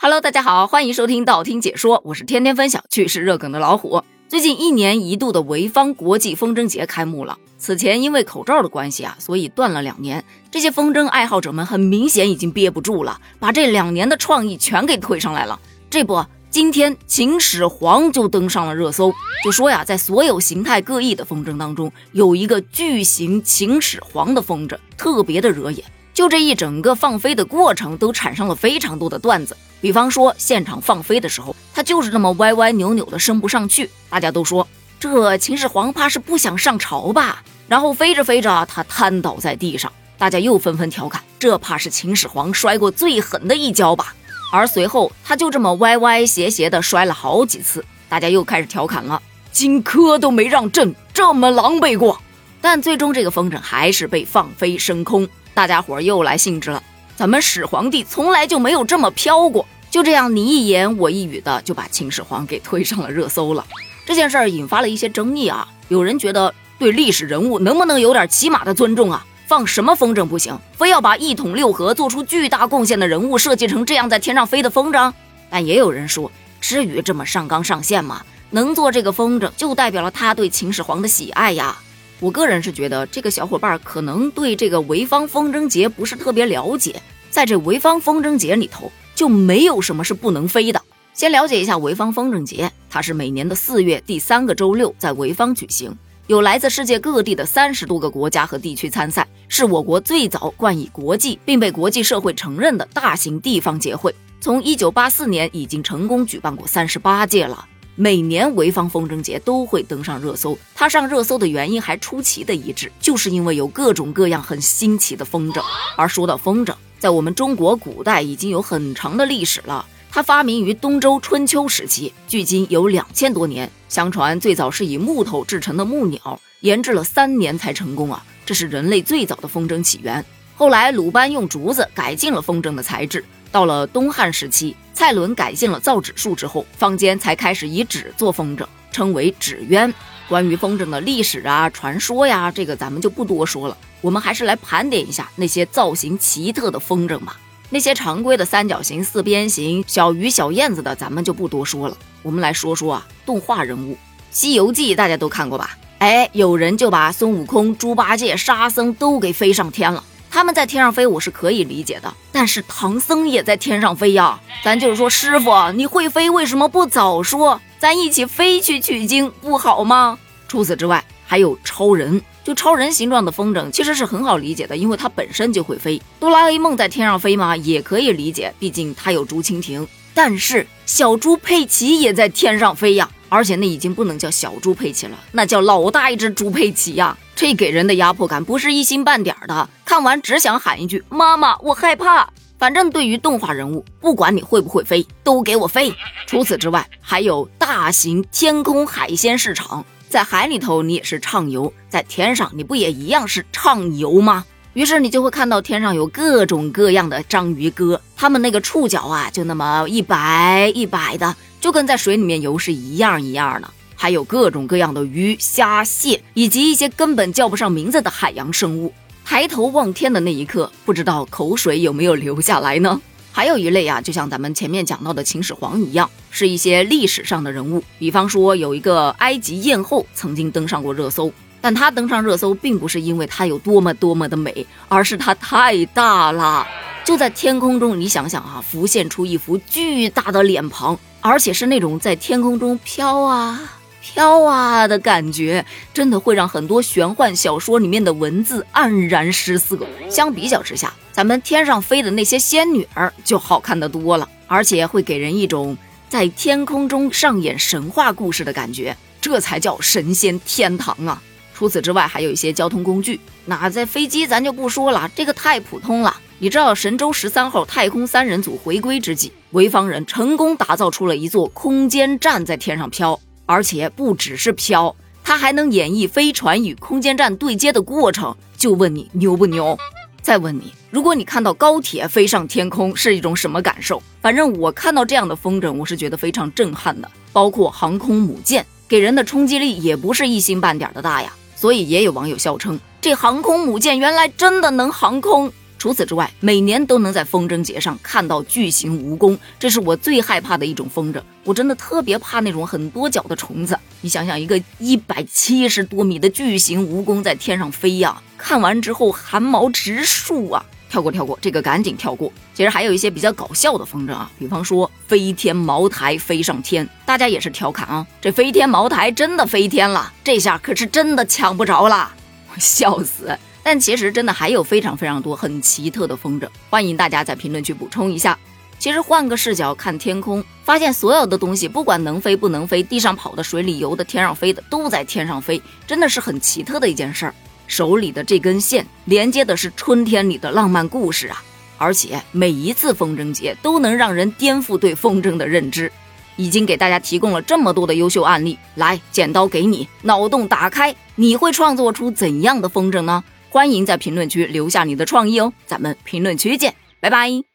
Hello，大家好，欢迎收听道听解说，我是天天分享趣事热梗的老虎。最近一年一度的潍坊国际风筝节开幕了。此前因为口罩的关系啊，所以断了两年。这些风筝爱好者们很明显已经憋不住了，把这两年的创意全给推上来了。这不，今天秦始皇就登上了热搜，就说呀，在所有形态各异的风筝当中，有一个巨型秦始皇的风筝特别的惹眼。就这一整个放飞的过程，都产生了非常多的段子。比方说，现场放飞的时候，它就是这么歪歪扭扭的升不上去。大家都说这秦始皇怕是不想上朝吧？然后飞着飞着，他瘫倒在地上，大家又纷纷调侃，这怕是秦始皇摔过最狠的一跤吧？而随后他就这么歪歪斜斜的摔了好几次，大家又开始调侃了，荆轲都没让朕这么狼狈过。但最终这个风筝还是被放飞升空。大家伙又来兴致了，咱们始皇帝从来就没有这么飘过。就这样你一言我一语的就把秦始皇给推上了热搜了。这件事儿引发了一些争议啊，有人觉得对历史人物能不能有点起码的尊重啊？放什么风筝不行，非要把一统六合做出巨大贡献的人物设计成这样在天上飞的风筝？但也有人说，至于这么上纲上线吗？能做这个风筝就代表了他对秦始皇的喜爱呀。我个人是觉得这个小伙伴可能对这个潍坊风筝节不是特别了解，在这潍坊风筝节里头就没有什么是不能飞的。先了解一下潍坊风筝节，它是每年的四月第三个周六在潍坊举行，有来自世界各地的三十多个国家和地区参赛，是我国最早冠以国际并被国际社会承认的大型地方节会。从一九八四年已经成功举办过三十八届了。每年潍坊风筝节都会登上热搜，它上热搜的原因还出奇的一致，就是因为有各种各样很新奇的风筝。而说到风筝，在我们中国古代已经有很长的历史了，它发明于东周春秋时期，距今有两千多年。相传最早是以木头制成的木鸟，研制了三年才成功啊，这是人类最早的风筝起源。后来鲁班用竹子改进了风筝的材质。到了东汉时期，蔡伦改进了造纸术之后，坊间才开始以纸做风筝，称为纸鸢。关于风筝的历史啊、传说呀，这个咱们就不多说了。我们还是来盘点一下那些造型奇特的风筝吧。那些常规的三角形、四边形、小鱼、小燕子的，咱们就不多说了。我们来说说啊，动画人物《西游记》，大家都看过吧？哎，有人就把孙悟空、猪八戒、沙僧都给飞上天了。他们在天上飞，我是可以理解的。但是唐僧也在天上飞呀，咱就是说，师傅你会飞，为什么不早说？咱一起飞去取经不好吗？除此之外，还有超人，就超人形状的风筝，其实是很好理解的，因为它本身就会飞。哆啦 A 梦在天上飞嘛？也可以理解，毕竟它有竹蜻蜓。但是小猪佩奇也在天上飞呀。而且那已经不能叫小猪佩奇了，那叫老大一只猪佩奇呀！这给人的压迫感不是一星半点的，看完只想喊一句：“妈妈，我害怕。”反正对于动画人物，不管你会不会飞，都给我飞。除此之外，还有大型天空海鲜市场，在海里头你也是畅游，在天上你不也一样是畅游吗？于是你就会看到天上有各种各样的章鱼哥，他们那个触角啊，就那么一摆一摆的。就跟在水里面游是一样一样的，还有各种各样的鱼、虾、蟹，以及一些根本叫不上名字的海洋生物。抬头望天的那一刻，不知道口水有没有流下来呢？还有一类啊，就像咱们前面讲到的秦始皇一样，是一些历史上的人物。比方说，有一个埃及艳后曾经登上过热搜，但她登上热搜并不是因为她有多么多么的美，而是她太大了。就在天空中，你想想啊，浮现出一幅巨大的脸庞。而且是那种在天空中飘啊飘啊的感觉，真的会让很多玄幻小说里面的文字黯然失色。相比较之下，咱们天上飞的那些仙女儿就好看的多了，而且会给人一种在天空中上演神话故事的感觉，这才叫神仙天堂啊！除此之外，还有一些交通工具，那在飞机咱就不说了，这个太普通了。你知道神舟十三号太空三人组回归之际，潍坊人成功打造出了一座空间站在天上飘，而且不只是飘，它还能演绎飞船与空间站对接的过程。就问你牛不牛？再问你，如果你看到高铁飞上天空是一种什么感受？反正我看到这样的风筝，我是觉得非常震撼的。包括航空母舰，给人的冲击力也不是一星半点的大呀。所以也有网友笑称，这航空母舰原来真的能航空。除此之外，每年都能在风筝节上看到巨型蜈蚣，这是我最害怕的一种风筝。我真的特别怕那种很多脚的虫子。你想想，一个一百七十多米的巨型蜈蚣在天上飞呀，看完之后汗毛直竖啊！跳过跳过，这个赶紧跳过。其实还有一些比较搞笑的风筝啊，比方说飞天茅台飞上天，大家也是调侃啊，这飞天茅台真的飞天了，这下可是真的抢不着了，笑死！但其实真的还有非常非常多很奇特的风筝，欢迎大家在评论区补充一下。其实换个视角看天空，发现所有的东西，不管能飞不能飞，地上跑的、水里游的、天上飞的，都在天上飞，真的是很奇特的一件事儿。手里的这根线连接的是春天里的浪漫故事啊！而且每一次风筝节都能让人颠覆对风筝的认知。已经给大家提供了这么多的优秀案例，来，剪刀给你，脑洞打开，你会创作出怎样的风筝呢？欢迎在评论区留下你的创意哦，咱们评论区见，拜拜。